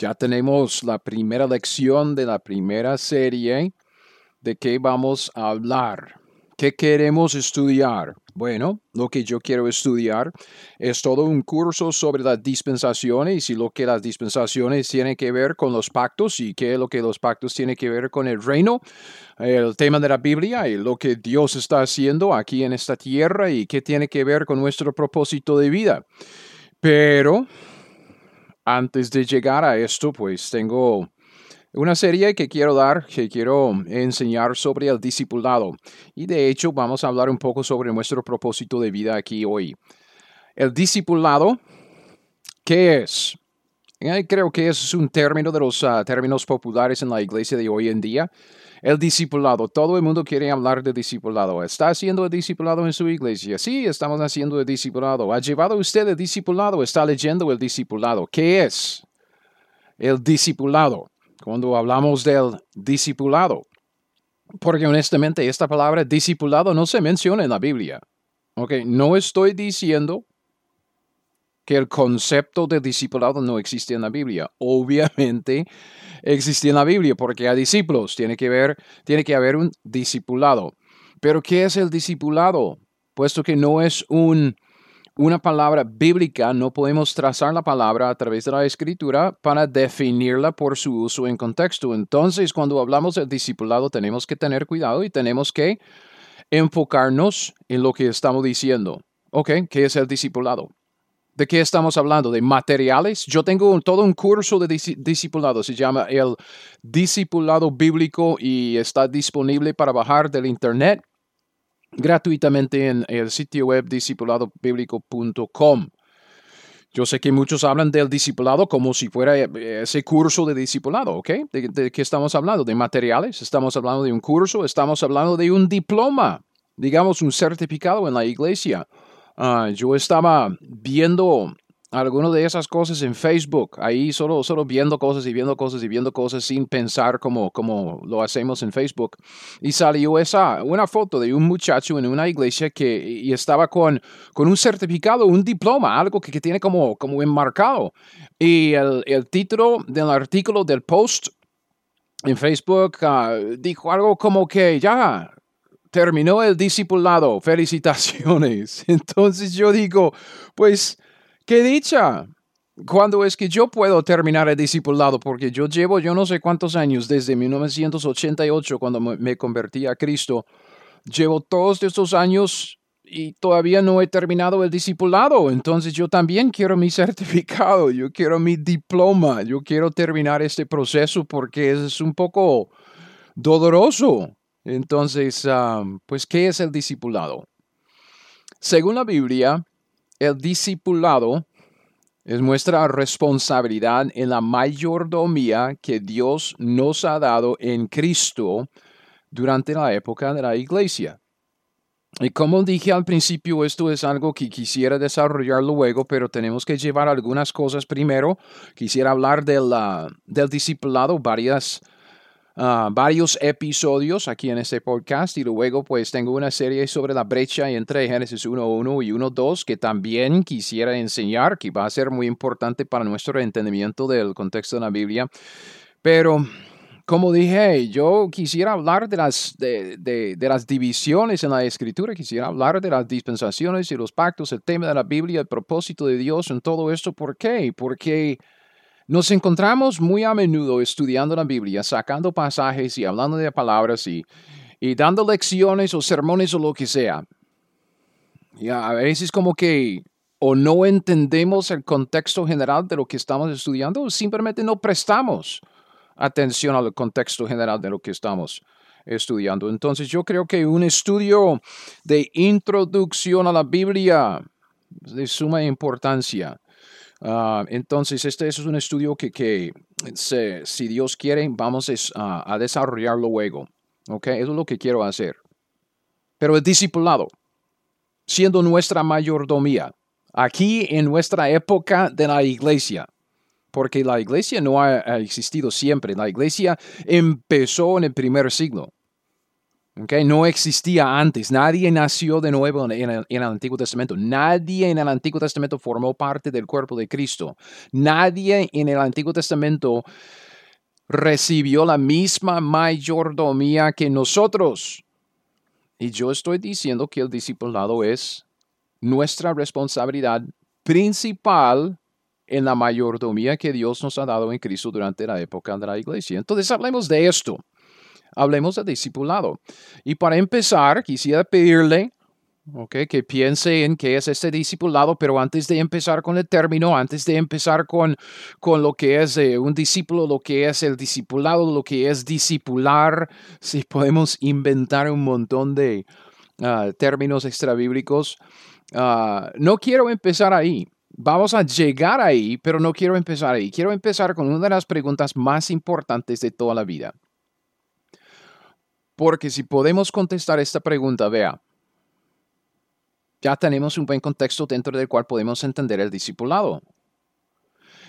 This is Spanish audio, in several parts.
Ya tenemos la primera lección de la primera serie de qué vamos a hablar. ¿Qué queremos estudiar? Bueno, lo que yo quiero estudiar es todo un curso sobre las dispensaciones y lo que las dispensaciones tienen que ver con los pactos y qué es lo que los pactos tienen que ver con el reino, el tema de la Biblia y lo que Dios está haciendo aquí en esta tierra y qué tiene que ver con nuestro propósito de vida. Pero antes de llegar a esto, pues tengo una serie que quiero dar, que quiero enseñar sobre el discipulado. Y de hecho vamos a hablar un poco sobre nuestro propósito de vida aquí hoy. El discipulado, ¿qué es? Eh, creo que es un término de los ah, términos populares en la iglesia de hoy en día. El discipulado. Todo el mundo quiere hablar de discipulado. ¿Está haciendo el discipulado en su iglesia? Sí, estamos haciendo el discipulado. ¿Ha llevado usted el discipulado? ¿Está leyendo el discipulado? ¿Qué es el discipulado? Cuando hablamos del discipulado. Porque honestamente esta palabra discipulado no se menciona en la Biblia. Okay, no estoy diciendo que el concepto de discipulado no existe en la Biblia. Obviamente existe en la Biblia porque hay discípulos, tiene que, ver, tiene que haber un discipulado. Pero ¿qué es el discipulado? Puesto que no es un, una palabra bíblica, no podemos trazar la palabra a través de la escritura para definirla por su uso en contexto. Entonces, cuando hablamos del discipulado, tenemos que tener cuidado y tenemos que enfocarnos en lo que estamos diciendo. ¿Ok? ¿Qué es el discipulado? ¿De qué estamos hablando? ¿De materiales? Yo tengo todo un curso de discipulado, se llama el Discipulado Bíblico y está disponible para bajar del Internet gratuitamente en el sitio web discipuladobiblico.com. Yo sé que muchos hablan del discipulado como si fuera ese curso de discipulado, ¿ok? ¿De, ¿De, qué estamos hablando? ¿De materiales? ¿Estamos hablando de un curso? ¿Estamos hablando de un diploma? Digamos, un certificado en la iglesia. Ah, yo estaba viendo algunas de esas cosas en Facebook, ahí solo, solo viendo cosas y viendo cosas y viendo cosas sin pensar como, como lo hacemos en Facebook. Y salió esa, una foto de un muchacho en una iglesia que y estaba con, con un certificado, un diploma, algo que, que tiene como, como enmarcado. Y el, el título del artículo del post en Facebook uh, dijo algo como que ya, terminó el discipulado, felicitaciones. Entonces yo digo, pues, qué dicha. ¿Cuándo es que yo puedo terminar el discipulado? Porque yo llevo yo no sé cuántos años, desde 1988, cuando me convertí a Cristo, llevo todos estos años y todavía no he terminado el discipulado. Entonces yo también quiero mi certificado, yo quiero mi diploma, yo quiero terminar este proceso porque es un poco doloroso. Entonces, pues, ¿qué es el discipulado? Según la Biblia, el discipulado es nuestra responsabilidad en la mayordomía que Dios nos ha dado en Cristo durante la época de la iglesia. Y como dije al principio, esto es algo que quisiera desarrollar luego, pero tenemos que llevar algunas cosas primero. Quisiera hablar del, del discipulado, varias Ah, varios episodios aquí en este podcast y luego pues tengo una serie sobre la brecha entre Génesis 1.1 y 1.2 que también quisiera enseñar, que va a ser muy importante para nuestro entendimiento del contexto de la Biblia. Pero como dije, yo quisiera hablar de las, de, de, de, las divisiones en la escritura, quisiera hablar de las dispensaciones y los pactos, el tema de la Biblia, el propósito de Dios en todo esto. ¿Por qué? Porque nos encontramos muy a menudo estudiando la Biblia, sacando pasajes y hablando de palabras y, y dando lecciones o sermones o lo que sea. Y a veces como que o no entendemos el contexto general de lo que estamos estudiando o simplemente no prestamos atención al contexto general de lo que estamos estudiando. Entonces yo creo que un estudio de introducción a la Biblia es de suma importancia. Ah, entonces, este, es un estudio que, si Dios quiere, vamos a, desarrollarlo luego. ¿Ok? Eso es lo que quiero hacer. Pero el discipulado, siendo nuestra mayordomía, aquí en nuestra época de la iglesia, porque la iglesia no ha, existido siempre, la iglesia empezó en el primer siglo. Okay, no existía antes, nadie nació de nuevo en el, en el, Antiguo Testamento, nadie en el Antiguo Testamento formó parte del cuerpo de Cristo, nadie en el Antiguo Testamento recibió la misma mayordomía que nosotros. Y yo estoy diciendo que el discipulado es nuestra responsabilidad principal en la mayordomía que Dios nos ha dado en Cristo durante la época de la iglesia. Entonces hablemos de esto. Hablemos de discipulado. Y para empezar, quisiera pedirle Okay, que piense en qué es este discipulado, pero antes de empezar con el término, antes de empezar con, con lo que es eh, un discípulo, lo que es el discipulado, lo que es discipular, si podemos inventar un montón de uh, términos extrabíblicos, uh, no quiero empezar ahí. Vamos a llegar ahí, pero no quiero empezar ahí. Quiero empezar con una de las preguntas más importantes de toda la vida. Porque si podemos contestar esta pregunta, vea, ya tenemos un buen contexto dentro del cual podemos entender el discipulado.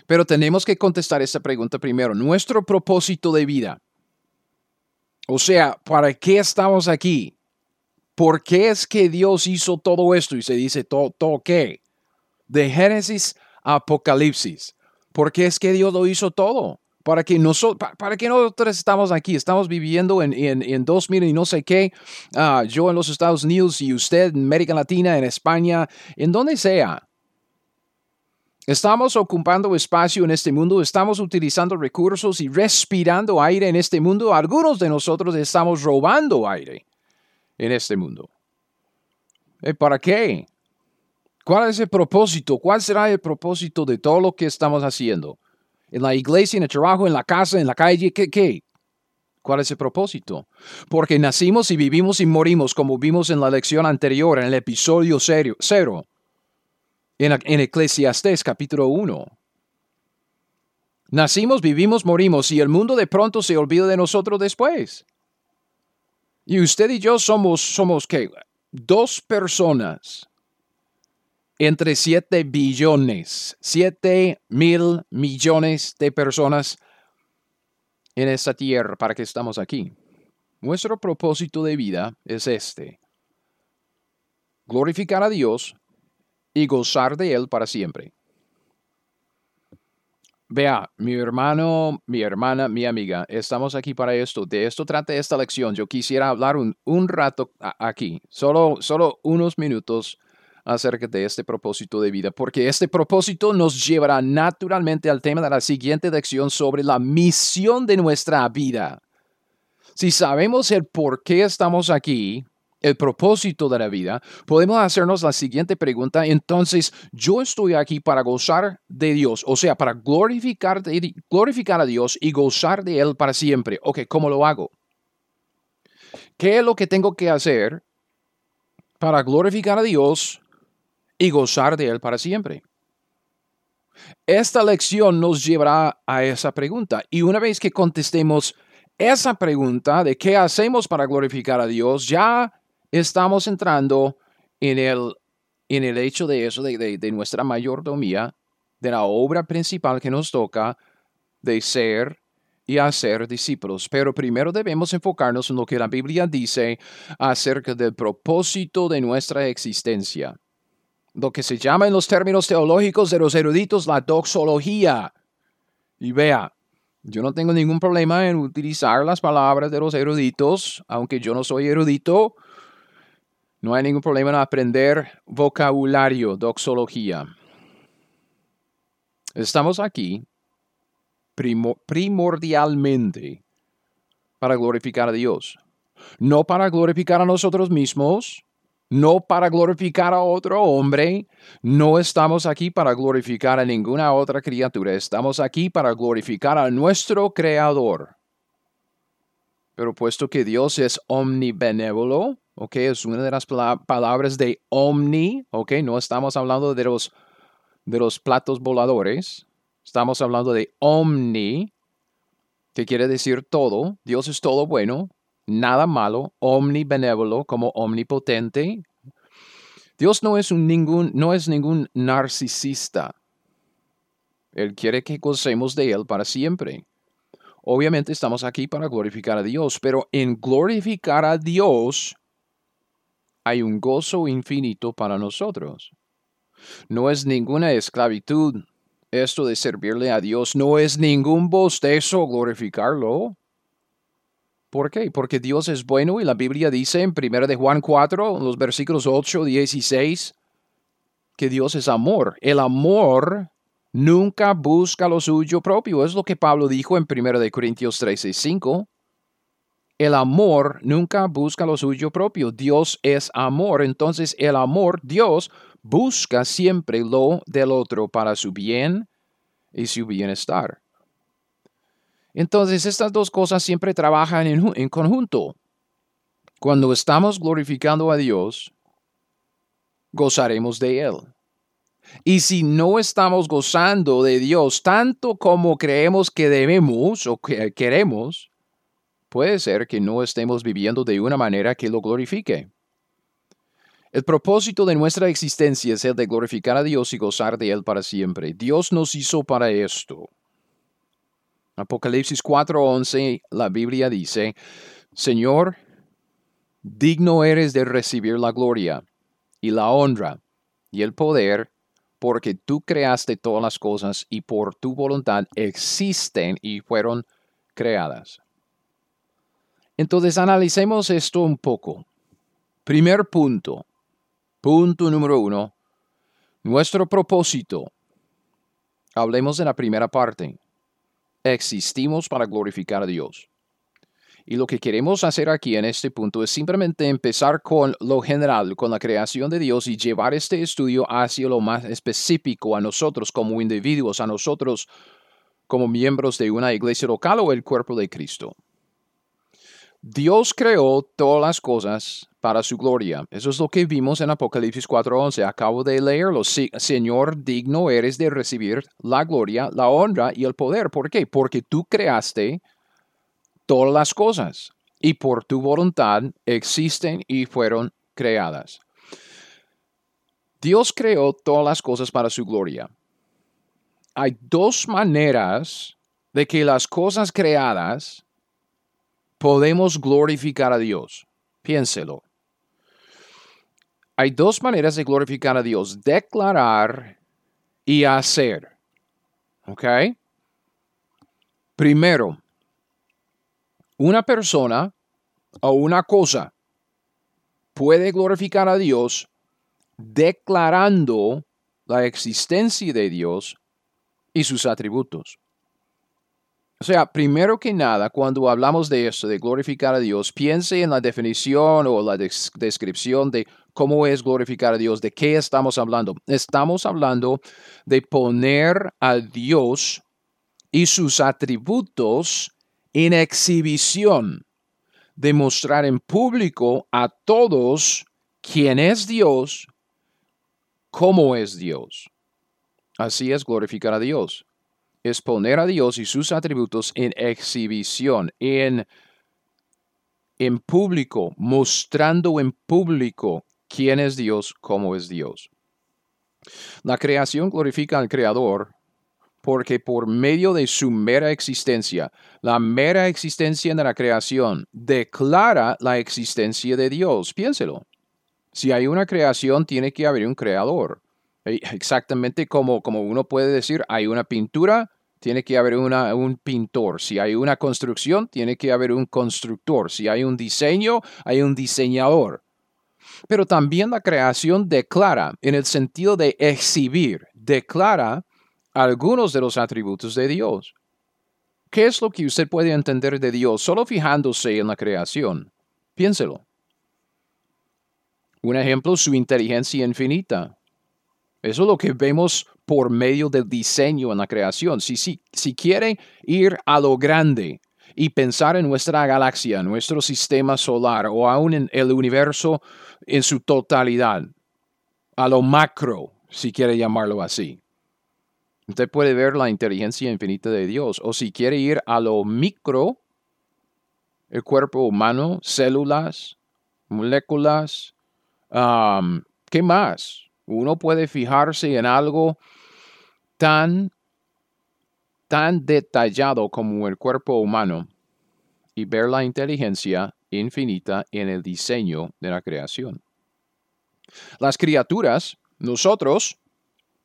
Pero tenemos que contestar esta pregunta primero. Nuestro propósito de vida. O sea, ¿para qué estamos aquí? ¿Por qué es que Dios hizo todo esto? Y se dice, ¿todo, todo qué? De Génesis a Apocalipsis. ¿Por qué es que Dios lo hizo todo? Para que, nosotros, para que nosotros estamos aquí, estamos viviendo en, en, en 2000 y no sé qué, uh, yo en los Estados Unidos y usted en América Latina, en España, en donde sea. Estamos ocupando espacio en este mundo, estamos utilizando recursos y respirando aire en este mundo. Algunos de nosotros estamos robando aire en este mundo. ¿Eh, ¿Para qué? ¿Cuál es el propósito? ¿Cuál será el propósito de todo lo que estamos haciendo? En la iglesia, en el trabajo, en la casa, en la calle, ¿qué? qué? ¿Cuál es el propósito? Porque nacimos y vivimos y morimos, como vimos en la lección anterior, en el episodio cero, en, en Eclesiastés capítulo 1. Nacimos, vivimos, morimos y el mundo de pronto se olvida de nosotros después. Y usted y yo somos, somos ¿qué? Dos personas entre 7 billones, 7 mil millones de personas en esta tierra para que estamos aquí. Nuestro propósito de vida es este. Glorificar a Dios y gozar de Él para siempre. Vea, mi hermano, mi hermana, mi amiga, estamos aquí para esto. De esto trata esta lección. Yo quisiera hablar un, un rato aquí, solo, solo unos minutos acerca de este propósito de vida, porque este propósito nos llevará naturalmente al tema de la siguiente lección sobre la misión de nuestra vida. Si sabemos el por qué estamos aquí, el propósito de la vida, podemos hacernos la siguiente pregunta. Entonces, yo estoy aquí para gozar de Dios, o sea, para glorificar, glorificar a Dios y gozar de Él para siempre. Ok, ¿cómo lo hago? ¿Qué es lo que tengo que hacer para glorificar a Dios y gozar de Él para siempre. Esta lección nos llevará a esa pregunta y una vez que contestemos esa pregunta de qué hacemos para glorificar a Dios, ya estamos entrando en el, en el hecho de eso, de, de nuestra mayordomía, de la obra principal que nos toca de ser y hacer discípulos. Pero primero debemos enfocarnos en lo que la Biblia dice acerca del propósito de nuestra existencia lo que se llama en los términos teológicos de los eruditos la doxología. Y vea, yo no tengo ningún problema en utilizar las palabras de los eruditos, aunque yo no soy erudito. No hay ningún problema en aprender vocabulario, doxología. Estamos aquí primordialmente para glorificar a Dios, no para glorificar a nosotros mismos, no para glorificar a otro hombre, no estamos aquí para glorificar a ninguna otra criatura, estamos aquí para glorificar a nuestro Creador. Pero puesto que Dios es omnibenévolo, ok, es una de las palabras de omni, ok, no estamos hablando de los, de los platos voladores, estamos hablando de omni, que quiere decir todo. Dios es todo bueno, nada malo, omnibenévolo como omnipotente. Dios no es, un ningún, no es ningún narcisista. Él quiere que gocemos de Él para siempre. Obviamente estamos aquí para glorificar a Dios, pero en glorificar a Dios hay un gozo infinito para nosotros. No es ninguna esclavitud esto de servirle a Dios, no es ningún bostezo glorificarlo. ¿Por qué? Porque Dios es bueno y la Biblia dice en 1 de Juan 4, los versículos 8 y 16, que Dios es amor. El amor nunca busca lo suyo propio. Es lo que Pablo dijo en 1 de Corintios 13, 5. El amor nunca busca lo suyo propio. Dios es amor. Entonces el amor, Dios, busca siempre lo del otro para su bien y su bienestar. Entonces estas dos cosas siempre trabajan en, conjunto. Cuando estamos glorificando a Dios, gozaremos de Él. Y si no estamos gozando de Dios tanto como creemos que debemos o que queremos, puede ser que no estemos viviendo de una manera que lo glorifique. El propósito de nuestra existencia es el de glorificar a Dios y gozar de Él para siempre. Dios nos hizo para esto. Apocalipsis 4:11, la Biblia dice, Señor, digno eres de recibir la gloria y la honra y el poder, porque tú creaste todas las cosas y por tu voluntad existen y fueron creadas. Entonces analicemos esto un poco. Primer punto. Punto número uno. Nuestro propósito. Hablemos de la primera parte. Existimos para glorificar a Dios. Y lo que queremos hacer aquí en este punto es simplemente empezar con lo general, con la creación de Dios y llevar este estudio hacia lo más específico a nosotros como individuos, a nosotros como miembros de una iglesia local o el cuerpo de Cristo. Dios creó todas las cosas para su gloria. Eso es lo que vimos en Apocalipsis 4:11. Acabo de leerlo. Señor, digno eres de recibir la gloria, la honra y el poder. ¿Por qué? Porque tú creaste todas las cosas y por tu voluntad existen y fueron creadas. Dios creó todas las cosas para su gloria. Hay dos maneras de que las cosas creadas podemos glorificar a Dios. Piénselo. Hay dos maneras de glorificar a Dios, declarar y hacer. ¿Ok? Primero, una persona o una cosa puede glorificar a Dios declarando la existencia de Dios y sus atributos. O sea, primero que nada, cuando hablamos de esto, de glorificar a Dios, piense en la definición o la descripción de cómo es glorificar a Dios, de qué estamos hablando. Estamos hablando de poner a Dios y sus atributos en exhibición, demostrar en público a todos quién es Dios, cómo es Dios. Así es glorificar a Dios es poner a Dios y sus atributos en exhibición, en, en público, mostrando en público quién es Dios, cómo es Dios. La creación glorifica al Creador porque por medio de su mera existencia, la mera existencia de la creación declara la existencia de Dios. Piénselo. Si hay una creación, tiene que haber un creador. Exactamente como, como uno puede decir, hay una pintura, tiene que haber un pintor. Si hay una construcción, tiene que haber un constructor. Si hay un diseño, hay un diseñador. Pero también la creación declara, en el sentido de exhibir, declara algunos de los atributos de Dios. ¿Qué es lo que usted puede entender de Dios solo fijándose en la creación? Piénselo. Un ejemplo, su inteligencia infinita. Eso es lo que vemos por medio del diseño en la creación. Si, si, si quiere ir a lo grande y pensar en nuestra galaxia, nuestro sistema solar o aún en el universo en su totalidad, a lo macro, si quiere llamarlo así. Usted puede ver la inteligencia infinita de Dios. O si quiere ir a lo micro, el cuerpo humano, células, moléculas, ¿qué más? Uno puede fijarse en algo tan, tan detallado como el cuerpo humano y ver la inteligencia infinita en el diseño de la creación. Las criaturas, nosotros,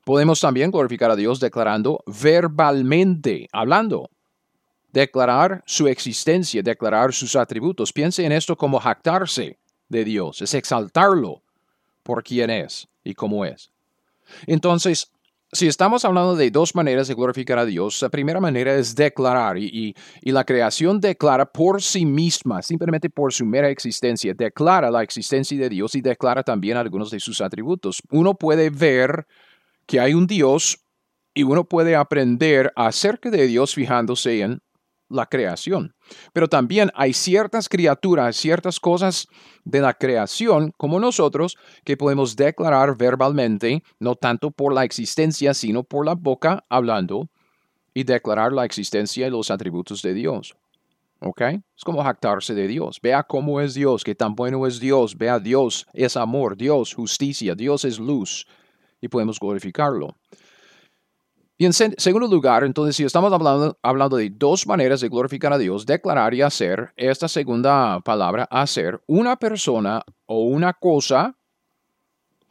podemos también glorificar a Dios declarando verbalmente, hablando. Declarar su existencia, declarar sus atributos. Piense en esto como jactarse de Dios, es exaltarlo por quién es y cómo es. Entonces, si estamos hablando de dos maneras de glorificar a Dios, la primera manera es declarar y, la creación declara por sí misma, simplemente por su mera existencia, declara la existencia de Dios y declara también algunos de sus atributos. Uno puede ver que hay un Dios y uno puede aprender acerca de Dios fijándose en la creación. Pero también hay ciertas criaturas, ciertas cosas de la creación, como nosotros, que podemos declarar verbalmente, no tanto por la existencia, sino por la boca hablando, y declarar la existencia y los atributos de Dios. ¿Ok? Es como jactarse de Dios. Vea cómo es Dios, qué tan bueno es Dios. Vea Dios es amor, Dios justicia, Dios es luz. Y podemos glorificarlo. Y en segundo lugar, entonces, si estamos hablando, hablando de dos maneras de glorificar a Dios, declarar y hacer, esta segunda palabra, hacer, una persona o una cosa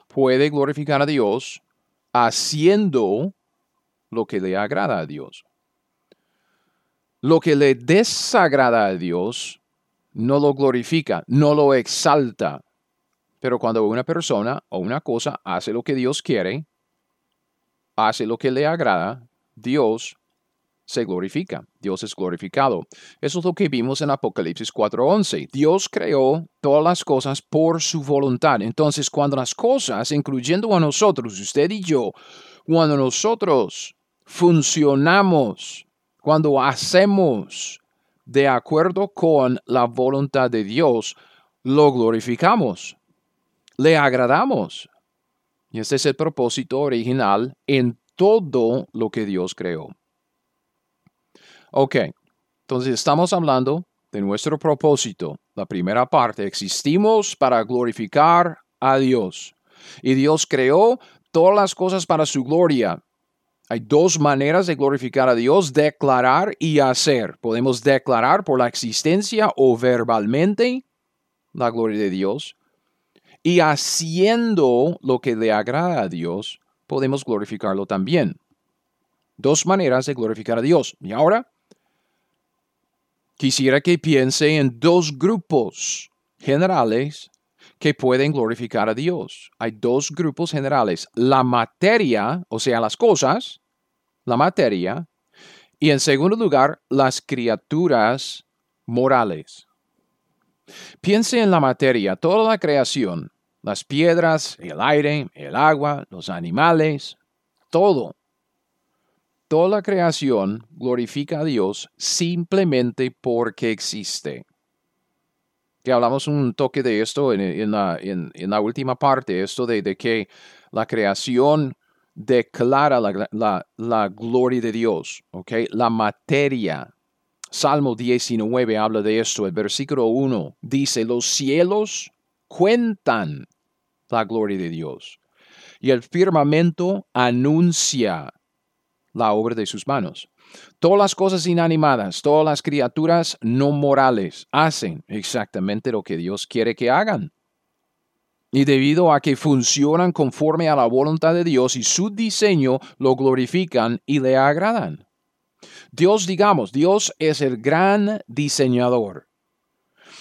puede glorificar a Dios haciendo lo que le agrada a Dios. Lo que le desagrada a Dios no lo glorifica, no lo exalta. Pero cuando una persona o una cosa hace lo que Dios quiere, hace lo que le agrada, Dios se glorifica, Dios es glorificado. Eso es lo que vimos en Apocalipsis 4:11. Dios creó todas las cosas por su voluntad. Entonces, cuando las cosas, incluyendo a nosotros, usted y yo, cuando nosotros funcionamos, cuando hacemos de acuerdo con la voluntad de Dios, lo glorificamos, le agradamos, y este es el propósito original en todo lo que Dios creó. Ok, entonces estamos hablando de nuestro propósito. La primera parte, existimos para glorificar a Dios. Y Dios creó todas las cosas para su gloria. Hay dos maneras de glorificar a Dios, declarar y hacer. Podemos declarar por la existencia o verbalmente la gloria de Dios y haciendo lo que le agrada a Dios, podemos glorificarlo también. Dos maneras de glorificar a Dios. Y ahora, quisiera que piense en dos grupos generales que pueden glorificar a Dios. Hay dos grupos generales. La materia, o sea, las cosas, la materia, y en segundo lugar, las criaturas morales. Piense en la materia, toda la creación las piedras, el aire, el agua, los animales, todo. Toda la creación glorifica a Dios simplemente porque existe. Que hablamos un toque de esto en, la, última parte, esto de, que la creación declara la, gloria de Dios, La materia. Salmo 19 habla de esto, el versículo 1 dice, los cielos cuentan la gloria de Dios. Y el firmamento anuncia la obra de sus manos. Todas las cosas inanimadas, todas las criaturas no morales hacen exactamente lo que Dios quiere que hagan. Y debido a que funcionan conforme a la voluntad de Dios y su diseño, lo glorifican y le agradan. Dios, digamos, Dios es el gran diseñador.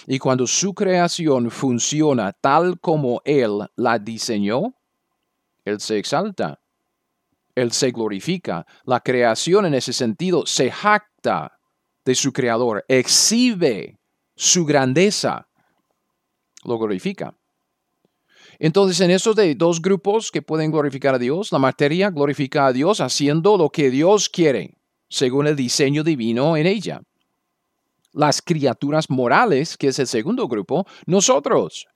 Y cuando su creación funciona tal como Él la diseñó, Él se exalta, Él se glorifica. La creación en ese sentido se jacta de su creador, exhibe su grandeza, lo glorifica. Entonces, en esos de dos grupos que pueden glorificar a Dios, la materia glorifica a Dios haciendo lo que Dios quiere, según el diseño divino en ella las criaturas morales, que es el segundo grupo, nosotros.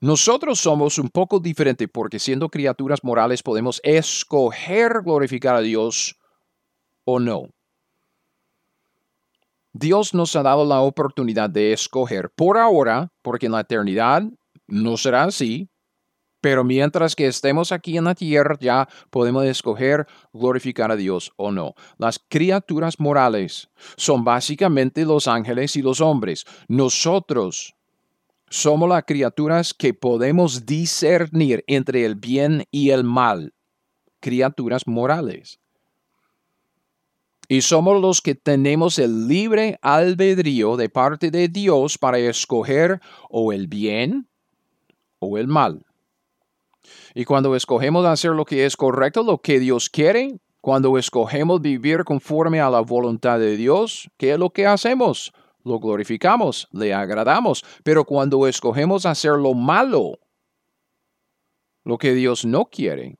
Nosotros somos un poco diferentes porque siendo criaturas morales podemos escoger glorificar a Dios o no. Dios nos ha dado la oportunidad de escoger por ahora, porque en la eternidad no será así, pero mientras que estemos aquí en la tierra ya podemos escoger glorificar a Dios o no. Las criaturas morales son básicamente los ángeles y los hombres. Nosotros somos las criaturas que podemos discernir entre el bien y el mal. Criaturas morales. Y somos los que tenemos el libre albedrío de parte de Dios para escoger o el bien o el mal. Y cuando escogemos hacer lo que es correcto, lo que Dios quiere, cuando escogemos vivir conforme a la voluntad de Dios, ¿qué es lo que hacemos? Lo glorificamos, le agradamos. Pero cuando escogemos hacer lo malo, lo que Dios no quiere,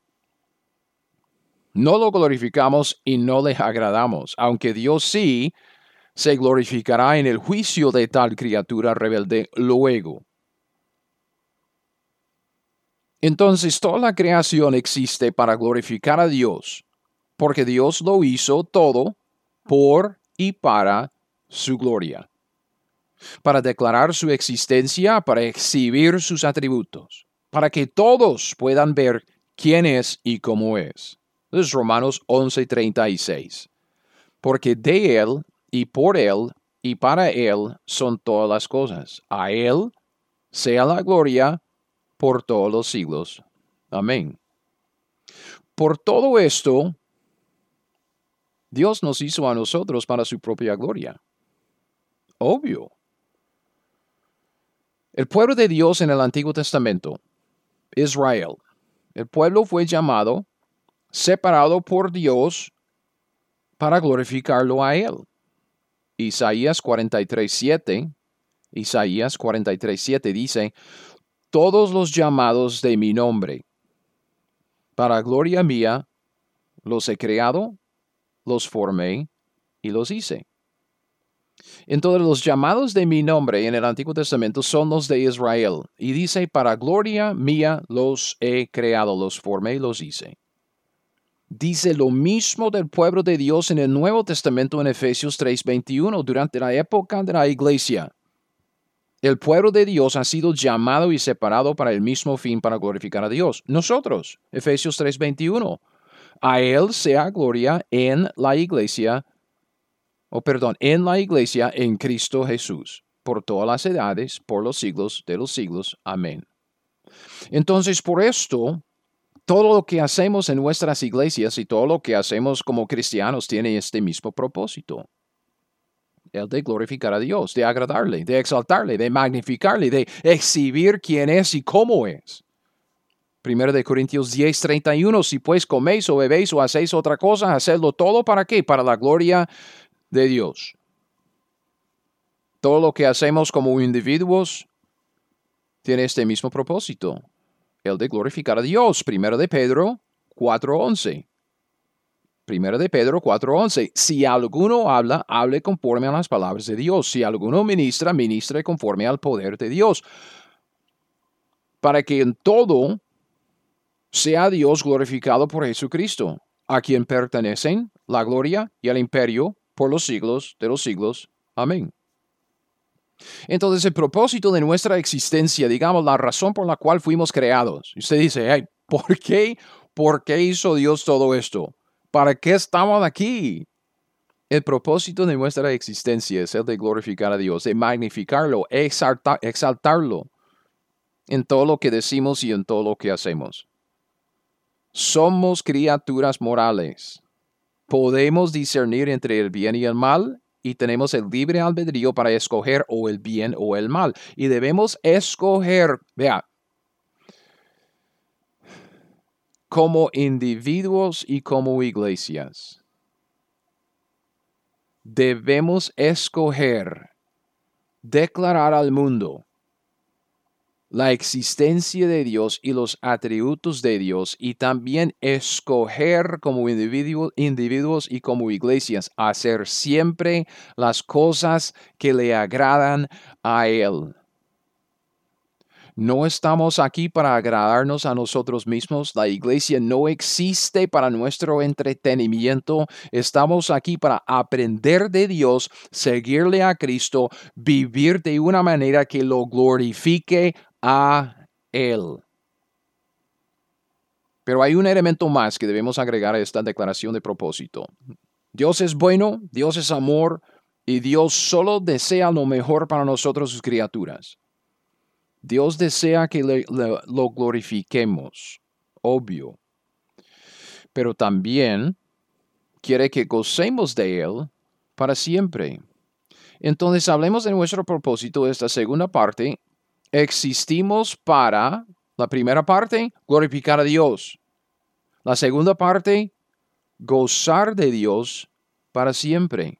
no lo glorificamos y no le agradamos, aunque Dios sí se glorificará en el juicio de tal criatura rebelde luego. Entonces toda la creación existe para glorificar a Dios, porque Dios lo hizo todo por y para su gloria, para declarar su existencia, para exhibir sus atributos, para que todos puedan ver quién es y cómo es. Es Romanos 11:36. Porque de Él y por Él y para Él son todas las cosas. A Él sea la gloria por todos los siglos. Amén. Por todo esto, Dios nos hizo a nosotros para su propia gloria. Obvio. El pueblo de Dios en el Antiguo Testamento, Israel, el pueblo fue llamado, separado por Dios para glorificarlo a Él. Isaías 43.7, Isaías 43.7 dice, todos los llamados de mi nombre. Para gloria mía los he creado, los formé y los hice. Entonces los llamados de mi nombre en el Antiguo Testamento son los de Israel. Y dice, para gloria mía los he creado, los formé y los hice. Dice lo mismo del pueblo de Dios en el Nuevo Testamento en Efesios 3:21 durante la época de la iglesia. El pueblo de Dios ha sido llamado y separado para el mismo fin, para glorificar a Dios. Nosotros, Efesios 3:21, a Él sea gloria en la iglesia, o perdón, en la iglesia en Cristo Jesús, por todas las edades, por los siglos de los siglos. Amén. Entonces, por esto, todo lo que hacemos en nuestras iglesias y todo lo que hacemos como cristianos tiene este mismo propósito el de glorificar a Dios, de agradarle, de exaltarle, de magnificarle, de exhibir quién es y cómo es. Primero de Corintios 10, 31, si pues coméis o bebéis o hacéis otra cosa, hacedlo todo para qué? Para la gloria de Dios. Todo lo que hacemos como individuos tiene este mismo propósito, el de glorificar a Dios. Primero de Pedro 4.11. Primero de Pedro 4:11. Si alguno habla, hable conforme a las palabras de Dios. Si alguno ministra, ministre conforme al poder de Dios. Para que en todo sea Dios glorificado por Jesucristo, a quien pertenecen la gloria y el imperio por los siglos de los siglos. Amén. Entonces, el propósito de nuestra existencia, digamos, la razón por la cual fuimos creados. Usted dice, ¿por qué? ¿Por qué hizo Dios todo esto? ¿Para qué estamos aquí? El propósito de nuestra existencia es el de glorificar a Dios, de magnificarlo, exaltarlo en todo lo que decimos y en todo lo que hacemos. Somos criaturas morales. Podemos discernir entre el bien y el mal y tenemos el libre albedrío para escoger o el bien o el mal. Y debemos escoger, vea, como individuos y como iglesias. Debemos escoger, declarar al mundo la existencia de Dios y los atributos de Dios y también escoger como individuos y como iglesias hacer siempre las cosas que le agradan a Él No estamos aquí para agradarnos a nosotros mismos. La iglesia no existe para nuestro entretenimiento. Estamos aquí para aprender de Dios, seguirle a Cristo, vivir de una manera que lo glorifique a Él. Pero hay un elemento más que debemos agregar a esta declaración de propósito. Dios es bueno, Dios es amor y Dios solo desea lo mejor para nosotros sus criaturas. Dios desea que lo glorifiquemos, obvio, pero también quiere que gocemos de Él para siempre. Entonces hablemos de nuestro propósito, esta segunda parte. Existimos para, la primera parte, glorificar a Dios. La segunda parte, gozar de Dios para siempre.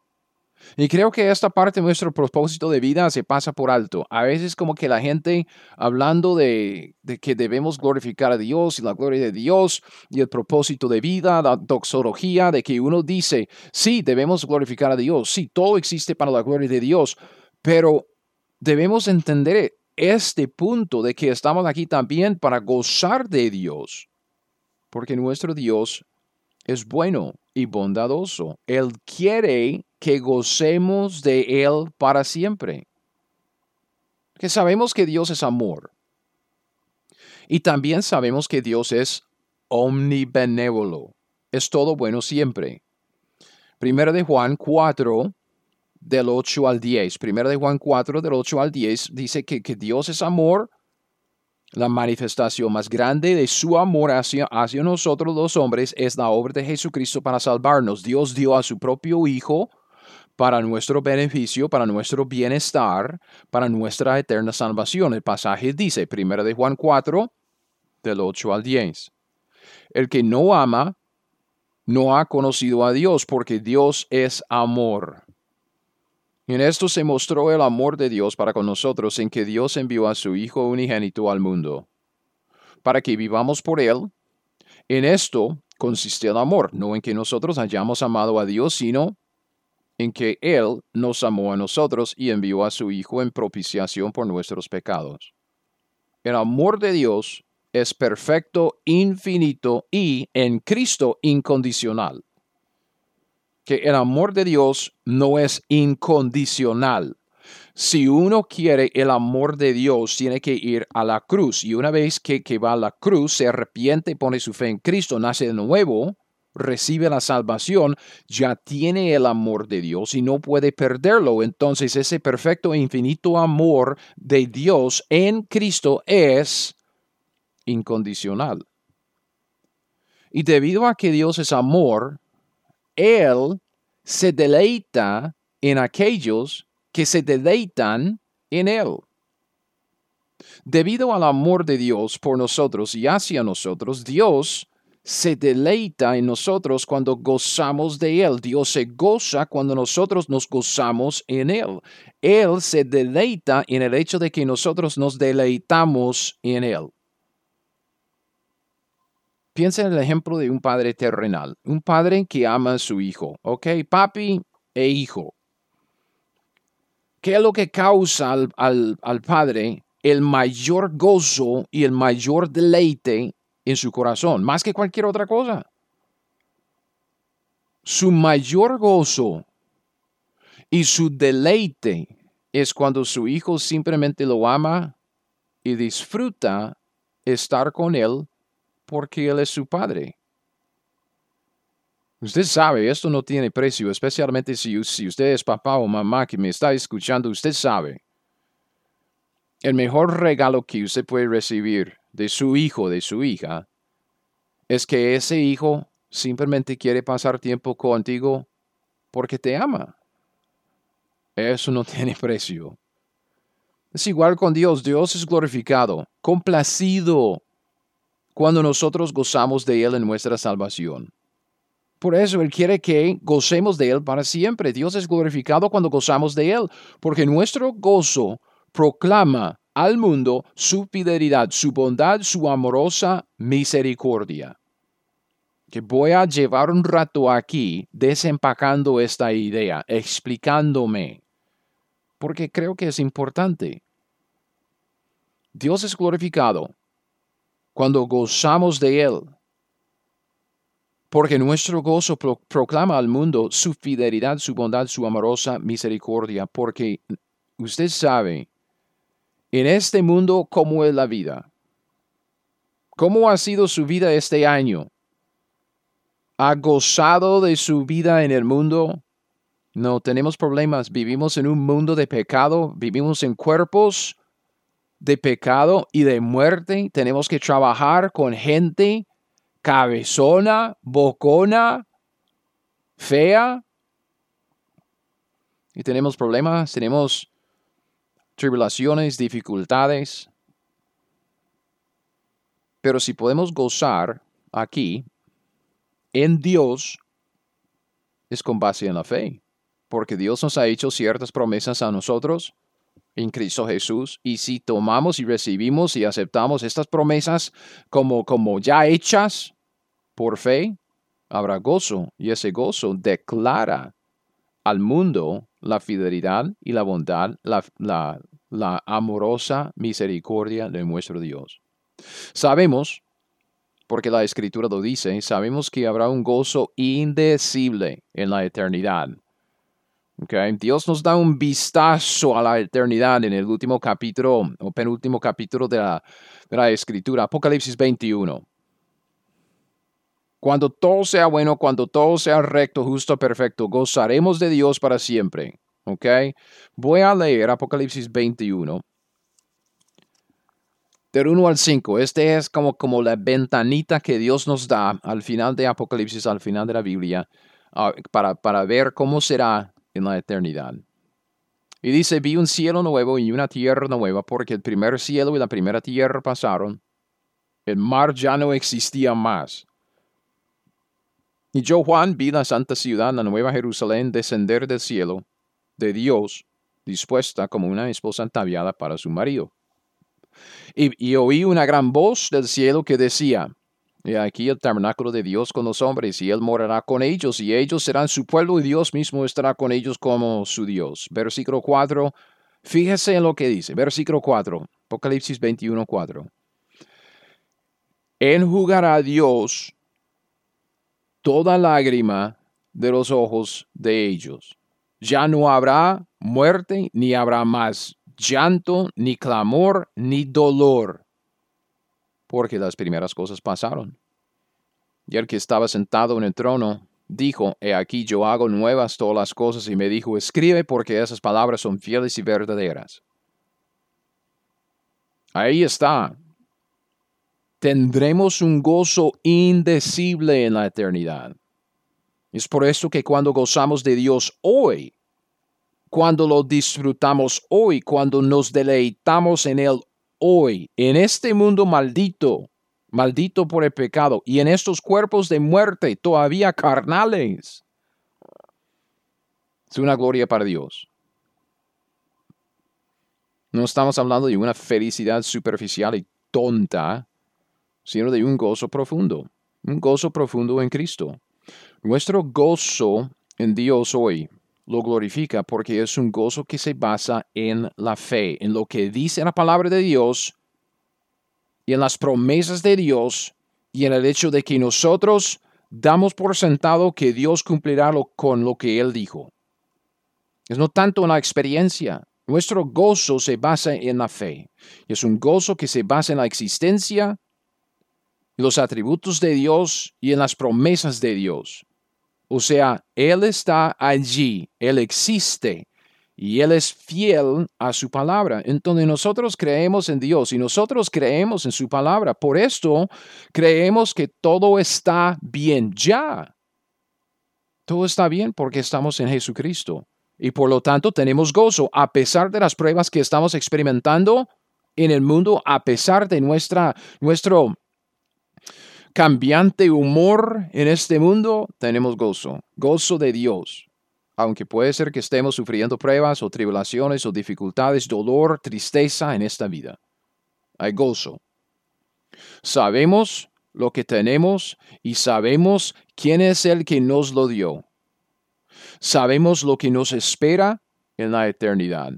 Y creo que esta parte de nuestro propósito de vida se pasa por alto. A veces como que la gente hablando de, que debemos glorificar a Dios y la gloria de Dios y el propósito de vida, la doxología, de que uno dice, sí, debemos glorificar a Dios, sí, todo existe para la gloria de Dios, pero debemos entender este punto de que estamos aquí también para gozar de Dios, porque nuestro Dios es bueno y bondadoso. Él quiere que gocemos de Él para siempre. Que sabemos que Dios es amor. Y también sabemos que Dios es omnibenévolo. Es todo bueno siempre. Primero de Juan 4, del 8 al 10. Primero de Juan 4, del 8 al 10, dice que, que Dios es amor la manifestación más grande de su amor hacia, hacia, nosotros los hombres es la obra de Jesucristo para salvarnos. Dios dio a su propio Hijo para nuestro beneficio, para nuestro bienestar, para nuestra eterna salvación. El pasaje dice, 1 de Juan 4, del 8 al 10. El que no ama, no ha conocido a Dios, porque Dios es amor. En esto se mostró el amor de Dios para con nosotros en que Dios envió a su Hijo unigénito al mundo, para que vivamos por Él. En esto consiste el amor, no en que nosotros hayamos amado a Dios, sino en que Él nos amó a nosotros y envió a su Hijo en propiciación por nuestros pecados. El amor de Dios es perfecto, infinito y en Cristo incondicional que el amor de Dios no es incondicional. Si uno quiere el amor de Dios, tiene que ir a la cruz. Y una vez que, va a la cruz, se arrepiente, pone su fe en Cristo, nace de nuevo, recibe la salvación, ya tiene el amor de Dios y no puede perderlo. Entonces ese perfecto e infinito amor de Dios en Cristo es incondicional. Y debido a que Dios es amor, él se deleita en aquellos que se deleitan en Él. Debido al amor de Dios por nosotros y hacia nosotros, Dios se deleita en nosotros cuando gozamos de Él. Dios se goza cuando nosotros nos gozamos en Él. Él se deleita en el hecho de que nosotros nos deleitamos en Él. Piensa en el ejemplo de un padre terrenal, un padre que ama a su hijo, ¿ok? Papi e hijo. ¿Qué es lo que causa al, al padre el mayor gozo y el mayor deleite en su corazón, más que cualquier otra cosa? Su mayor gozo y su deleite es cuando su hijo simplemente lo ama y disfruta estar con él porque Él es su Padre. Usted sabe, esto no tiene precio, especialmente si, si usted es papá o mamá que me está escuchando, usted sabe. El mejor regalo que usted puede recibir de su hijo, de su hija, es que ese hijo simplemente quiere pasar tiempo contigo porque te ama. Eso no tiene precio. Es igual con Dios. Dios es glorificado, complacido cuando nosotros gozamos de Él en nuestra salvación. Por eso Él quiere que gocemos de Él para siempre. Dios es glorificado cuando gozamos de Él, porque nuestro gozo proclama al mundo su fidelidad, su bondad, su amorosa misericordia. Que voy a llevar un rato aquí desempacando esta idea, explicándome, porque creo que es importante. Dios es glorificado cuando gozamos de Él. Porque nuestro gozo proclama al mundo su fidelidad, su bondad, su amorosa misericordia. Porque usted sabe, en este mundo, ¿cómo es la vida? ¿Cómo ha sido su vida este año? ¿Ha gozado de su vida en el mundo? No tenemos problemas. Vivimos en un mundo de pecado, vivimos en cuerpos de pecado y de muerte. Tenemos que trabajar con gente cabezona, bocona, fea. Y tenemos problemas, tenemos tribulaciones, dificultades. Pero si podemos gozar aquí en Dios, es con base en la fe. Porque Dios nos ha hecho ciertas promesas a nosotros en Cristo Jesús. Y si tomamos y recibimos y aceptamos estas promesas como, como ya hechas por fe, habrá gozo. Y ese gozo declara al mundo la fidelidad y la bondad, la, la, la amorosa misericordia de nuestro Dios. Sabemos, porque la Escritura lo dice, sabemos que habrá un gozo indecible en la eternidad. Okay. Dios nos da un vistazo a la eternidad en el último capítulo o penúltimo capítulo de la, de la Escritura, Apocalipsis 21. Cuando todo sea bueno, cuando todo sea recto, justo, perfecto, gozaremos de Dios para siempre. ¿Ok? Voy a leer Apocalipsis 21. Del 1 al 5. Este es como, como la ventanita que Dios nos da al final de Apocalipsis, al final de la Biblia, ah, para, para ver cómo será en la eternidad. Y dice, vi un cielo nuevo y una tierra nueva, porque el primer cielo y la primera tierra pasaron. El mar ya no existía más. Y yo, Juan, vi la santa ciudad, la nueva Jerusalén, descender del cielo, de Dios, dispuesta como una esposa ataviada para su marido. Y, oí una gran voz del cielo que decía, y aquí el tabernáculo de Dios con los hombres, y Él morará con ellos, y ellos serán su pueblo, y Dios mismo estará con ellos como su Dios. Versículo 4, fíjese en lo que dice. Versículo 4, Apocalipsis 21, 4. Enjugará Dios toda lágrima de los ojos de ellos. Ya no habrá muerte, ni habrá más llanto, ni clamor, ni dolor, porque las primeras cosas pasaron. Y el que estaba sentado en el trono dijo, He aquí yo hago nuevas todas las cosas, y me dijo, Escribe porque esas palabras son fieles y verdaderas. Ahí está, tendremos un gozo indecible en la eternidad. Es por eso que cuando gozamos de Dios hoy, cuando lo disfrutamos hoy, cuando nos deleitamos en Él hoy, en este mundo maldito, maldito por el pecado, y en estos cuerpos de muerte todavía carnales, es una gloria para Dios. No estamos hablando de una felicidad superficial y tonta, sino de un gozo profundo, un gozo profundo en Cristo. Nuestro gozo en Dios hoy lo glorifica porque es un gozo que se basa en la fe, en lo que dice la palabra de Dios y en las promesas de Dios y en el hecho de que nosotros damos por sentado que Dios cumplirá con lo que Él dijo. Es no tanto en la experiencia. Nuestro gozo se basa en la fe. Es un gozo que se basa en la existencia los atributos de Dios y en las promesas de Dios. O sea, Él está allí, Él existe y Él es fiel a su palabra. Entonces nosotros creemos en Dios y nosotros creemos en su palabra. Por esto creemos que todo está bien ya. Todo está bien porque estamos en Jesucristo. Y por lo tanto tenemos gozo a pesar de las pruebas que estamos experimentando en el mundo, a pesar de nuestra, nuestro cambiante humor en este mundo, tenemos gozo, gozo de Dios. Aunque puede ser que estemos sufriendo pruebas o tribulaciones o dificultades, dolor, tristeza en esta vida. Hay gozo. Sabemos lo que tenemos y sabemos quién es el que nos lo dio. Sabemos lo que nos espera en la eternidad.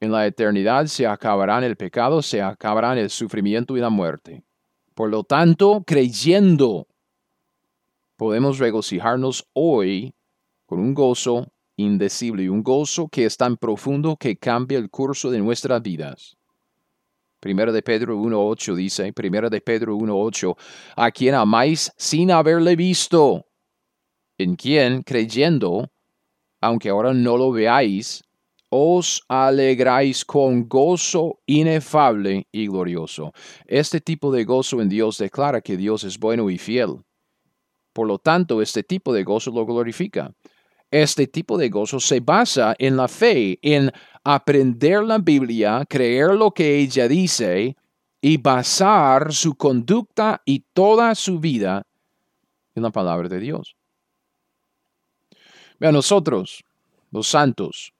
En la eternidad se acabarán el pecado, se acabarán el sufrimiento y la muerte. Por lo tanto, creyendo, podemos regocijarnos hoy con un gozo indecible, un gozo que es tan profundo que cambia el curso de nuestras vidas. Primero de Pedro 1.8 dice, Primero de Pedro 1.8, a quien amáis sin haberle visto, en quien, creyendo, aunque ahora no lo veáis, os alegráis con gozo inefable y glorioso. Este tipo de gozo en Dios declara que Dios es bueno y fiel. Por lo tanto, este tipo de gozo lo glorifica. Este tipo de gozo se basa en la fe, en aprender la Biblia, creer lo que ella dice y basar su conducta y toda su vida en la palabra de Dios. A nosotros, los santos,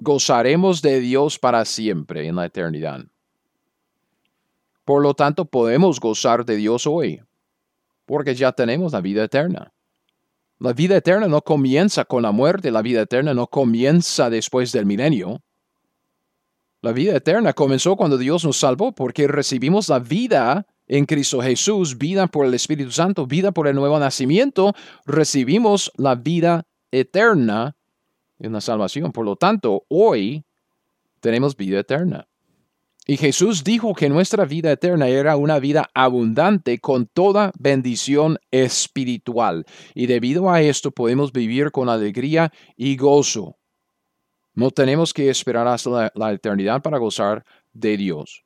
gozaremos de Dios para siempre en la eternidad. Por lo tanto, podemos gozar de Dios hoy, porque ya tenemos la vida eterna. La vida eterna no comienza con la muerte, la vida eterna no comienza después del milenio. La vida eterna comenzó cuando Dios nos salvó, porque recibimos la vida en Cristo Jesús, vida por el Espíritu Santo, vida por el nuevo nacimiento, recibimos la vida eterna en la salvación. Por lo tanto, hoy tenemos vida eterna. Y Jesús dijo que nuestra vida eterna era una vida abundante con toda bendición espiritual. Y debido a esto podemos vivir con alegría y gozo. No tenemos que esperar hasta la, la eternidad para gozar de Dios.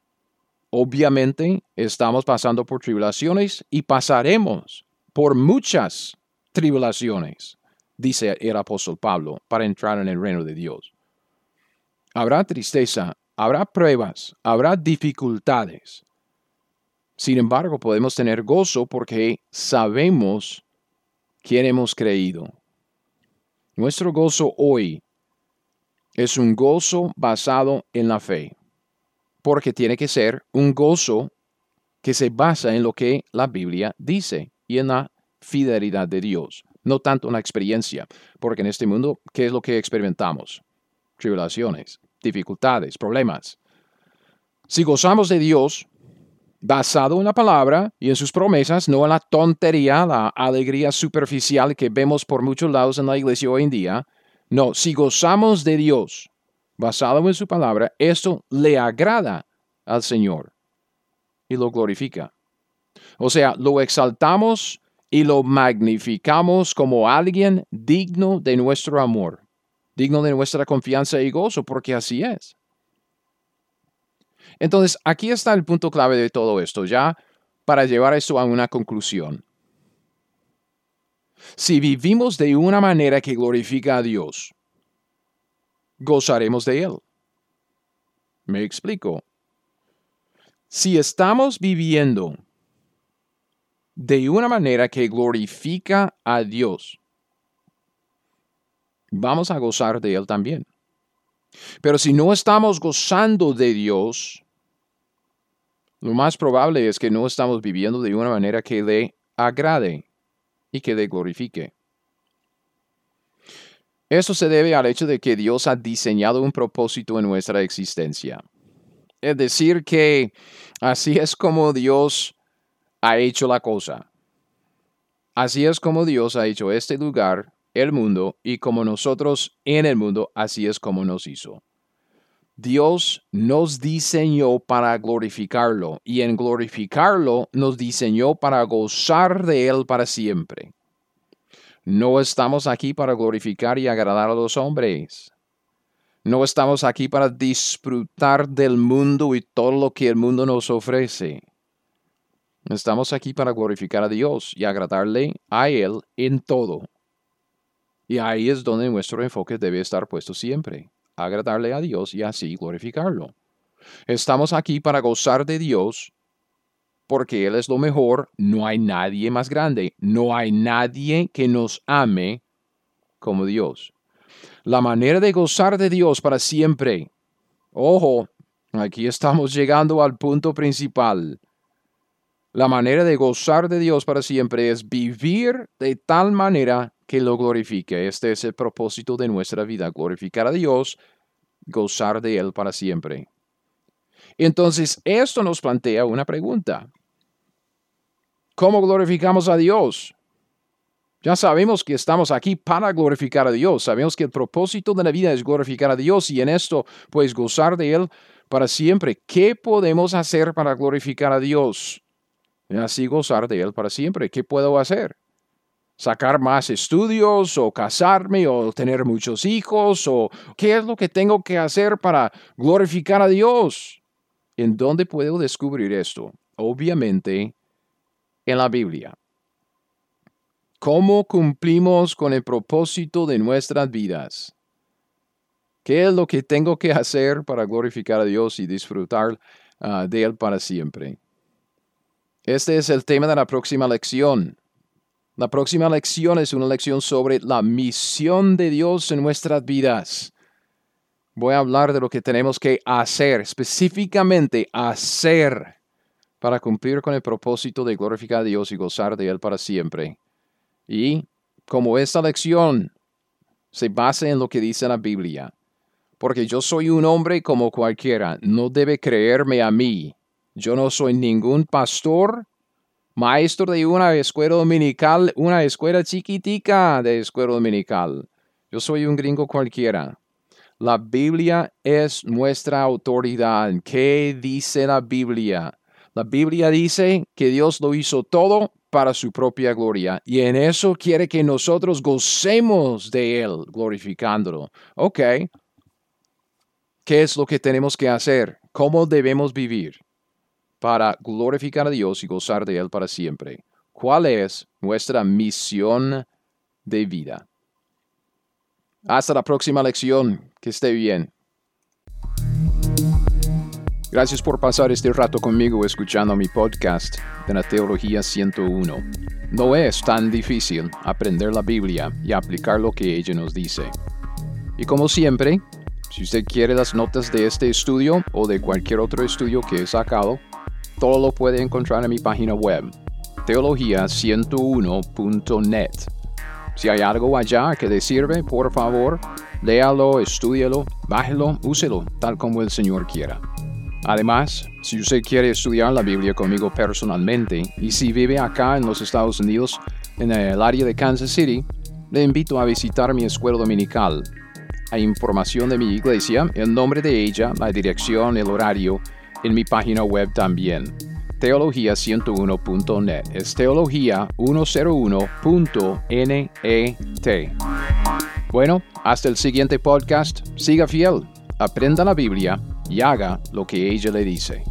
Obviamente estamos pasando por tribulaciones y pasaremos por muchas tribulaciones, dice el apóstol Pablo, para entrar en el reino de Dios. Habrá tristeza, habrá pruebas, habrá dificultades. Sin embargo, podemos tener gozo porque sabemos quién hemos creído. Nuestro gozo hoy es un gozo basado en la fe porque tiene que ser un gozo que se basa en lo que la Biblia dice y en la fidelidad de Dios, no tanto en la experiencia, porque en este mundo, ¿qué es lo que experimentamos? Tribulaciones, dificultades, problemas. Si gozamos de Dios, basado en la palabra y en sus promesas, no en la tontería, la alegría superficial que vemos por muchos lados en la iglesia hoy en día, no, si gozamos de Dios, basado en su palabra, esto le agrada al Señor y lo glorifica. O sea, lo exaltamos y lo magnificamos como alguien digno de nuestro amor, digno de nuestra confianza y gozo, porque así es. Entonces, aquí está el punto clave de todo esto, ya para llevar esto a una conclusión. Si vivimos de una manera que glorifica a Dios, gozaremos de Él. Me explico. Si estamos viviendo de una manera que glorifica a Dios, vamos a gozar de Él también. Pero si no estamos gozando de Dios, lo más probable es que no estamos viviendo de una manera que le agrade y que le glorifique. Esto se debe al hecho de que Dios ha diseñado un propósito en nuestra existencia. Es decir, que así es como Dios ha hecho la cosa. Así es como Dios ha hecho este lugar, el mundo, y como nosotros en el mundo, así es como nos hizo. Dios nos diseñó para glorificarlo y en glorificarlo nos diseñó para gozar de Él para siempre. No estamos aquí para glorificar y agradar a los hombres. No estamos aquí para disfrutar del mundo y todo lo que el mundo nos ofrece. Estamos aquí para glorificar a Dios y agradarle a Él en todo. Y ahí es donde nuestro enfoque debe estar puesto siempre, agradarle a Dios y así glorificarlo. Estamos aquí para gozar de Dios porque Él es lo mejor, no hay nadie más grande, no hay nadie que nos ame como Dios. La manera de gozar de Dios para siempre. Ojo, aquí estamos llegando al punto principal. La manera de gozar de Dios para siempre es vivir de tal manera que lo glorifique. Este es el propósito de nuestra vida, glorificar a Dios gozar de Él para siempre. Entonces, esto nos plantea una pregunta. ¿Cómo glorificamos a Dios? Ya sabemos que estamos aquí para glorificar a Dios. Sabemos que el propósito de la vida es glorificar a Dios y en esto, pues, gozar de Él para siempre. ¿Qué podemos hacer para glorificar a Dios? Y así gozar de Él para siempre. ¿Qué puedo hacer? sacar más estudios o casarme o tener muchos hijos o qué es lo que tengo que hacer para glorificar a Dios. ¿En dónde puedo descubrir esto? Obviamente en la Biblia. ¿Cómo cumplimos con el propósito de nuestras vidas? ¿Qué es lo que tengo que hacer para glorificar a Dios y disfrutar ah, de Él para siempre? Este es el tema de la próxima lección. La próxima lección es una lección sobre la misión de Dios en nuestras vidas. Voy a hablar de lo que tenemos que hacer, específicamente hacer, para cumplir con el propósito de glorificar a Dios y gozar de Él para siempre. Y como esta lección se basa en lo que dice la Biblia, porque yo soy un hombre como cualquiera, no debe creerme a mí. Yo no soy ningún pastor, maestro de una escuela dominical, una escuela chiquitica de escuela dominical. Yo soy un gringo cualquiera. La Biblia es nuestra autoridad. ¿Qué dice la Biblia? La Biblia dice que Dios lo hizo todo para su propia gloria y en eso quiere que nosotros gocemos de Él, glorificándolo. Ok. ¿Qué es lo que tenemos que hacer? ¿Cómo debemos vivir? Para glorificar a Dios y gozar de Él para siempre. ¿Cuál es nuestra misión de vida? Hasta la próxima lección. Que esté bien. Gracias por pasar este rato conmigo escuchando mi podcast de la Teología 101. No es tan difícil aprender la Biblia y aplicar lo que ella nos dice. Y como siempre, si usted quiere las notas de este estudio o de cualquier otro estudio que he sacado, todo lo puede encontrar en mi página web, teología101.net. Si hay algo allá que le sirve, por favor, léalo, estúdialo, bájelo, úselo, tal como el Señor quiera. Además, si usted quiere estudiar la Biblia conmigo personalmente y si vive acá en los Estados Unidos, en el área de Kansas City, le invito a visitar mi escuela dominical. Hay información de mi iglesia, el nombre de ella, la dirección, el horario en mi página web también. Teología101.net. Es teología101.net. Bueno, hasta el siguiente podcast. Siga fiel, aprenda la Biblia y haga lo que ella le dice.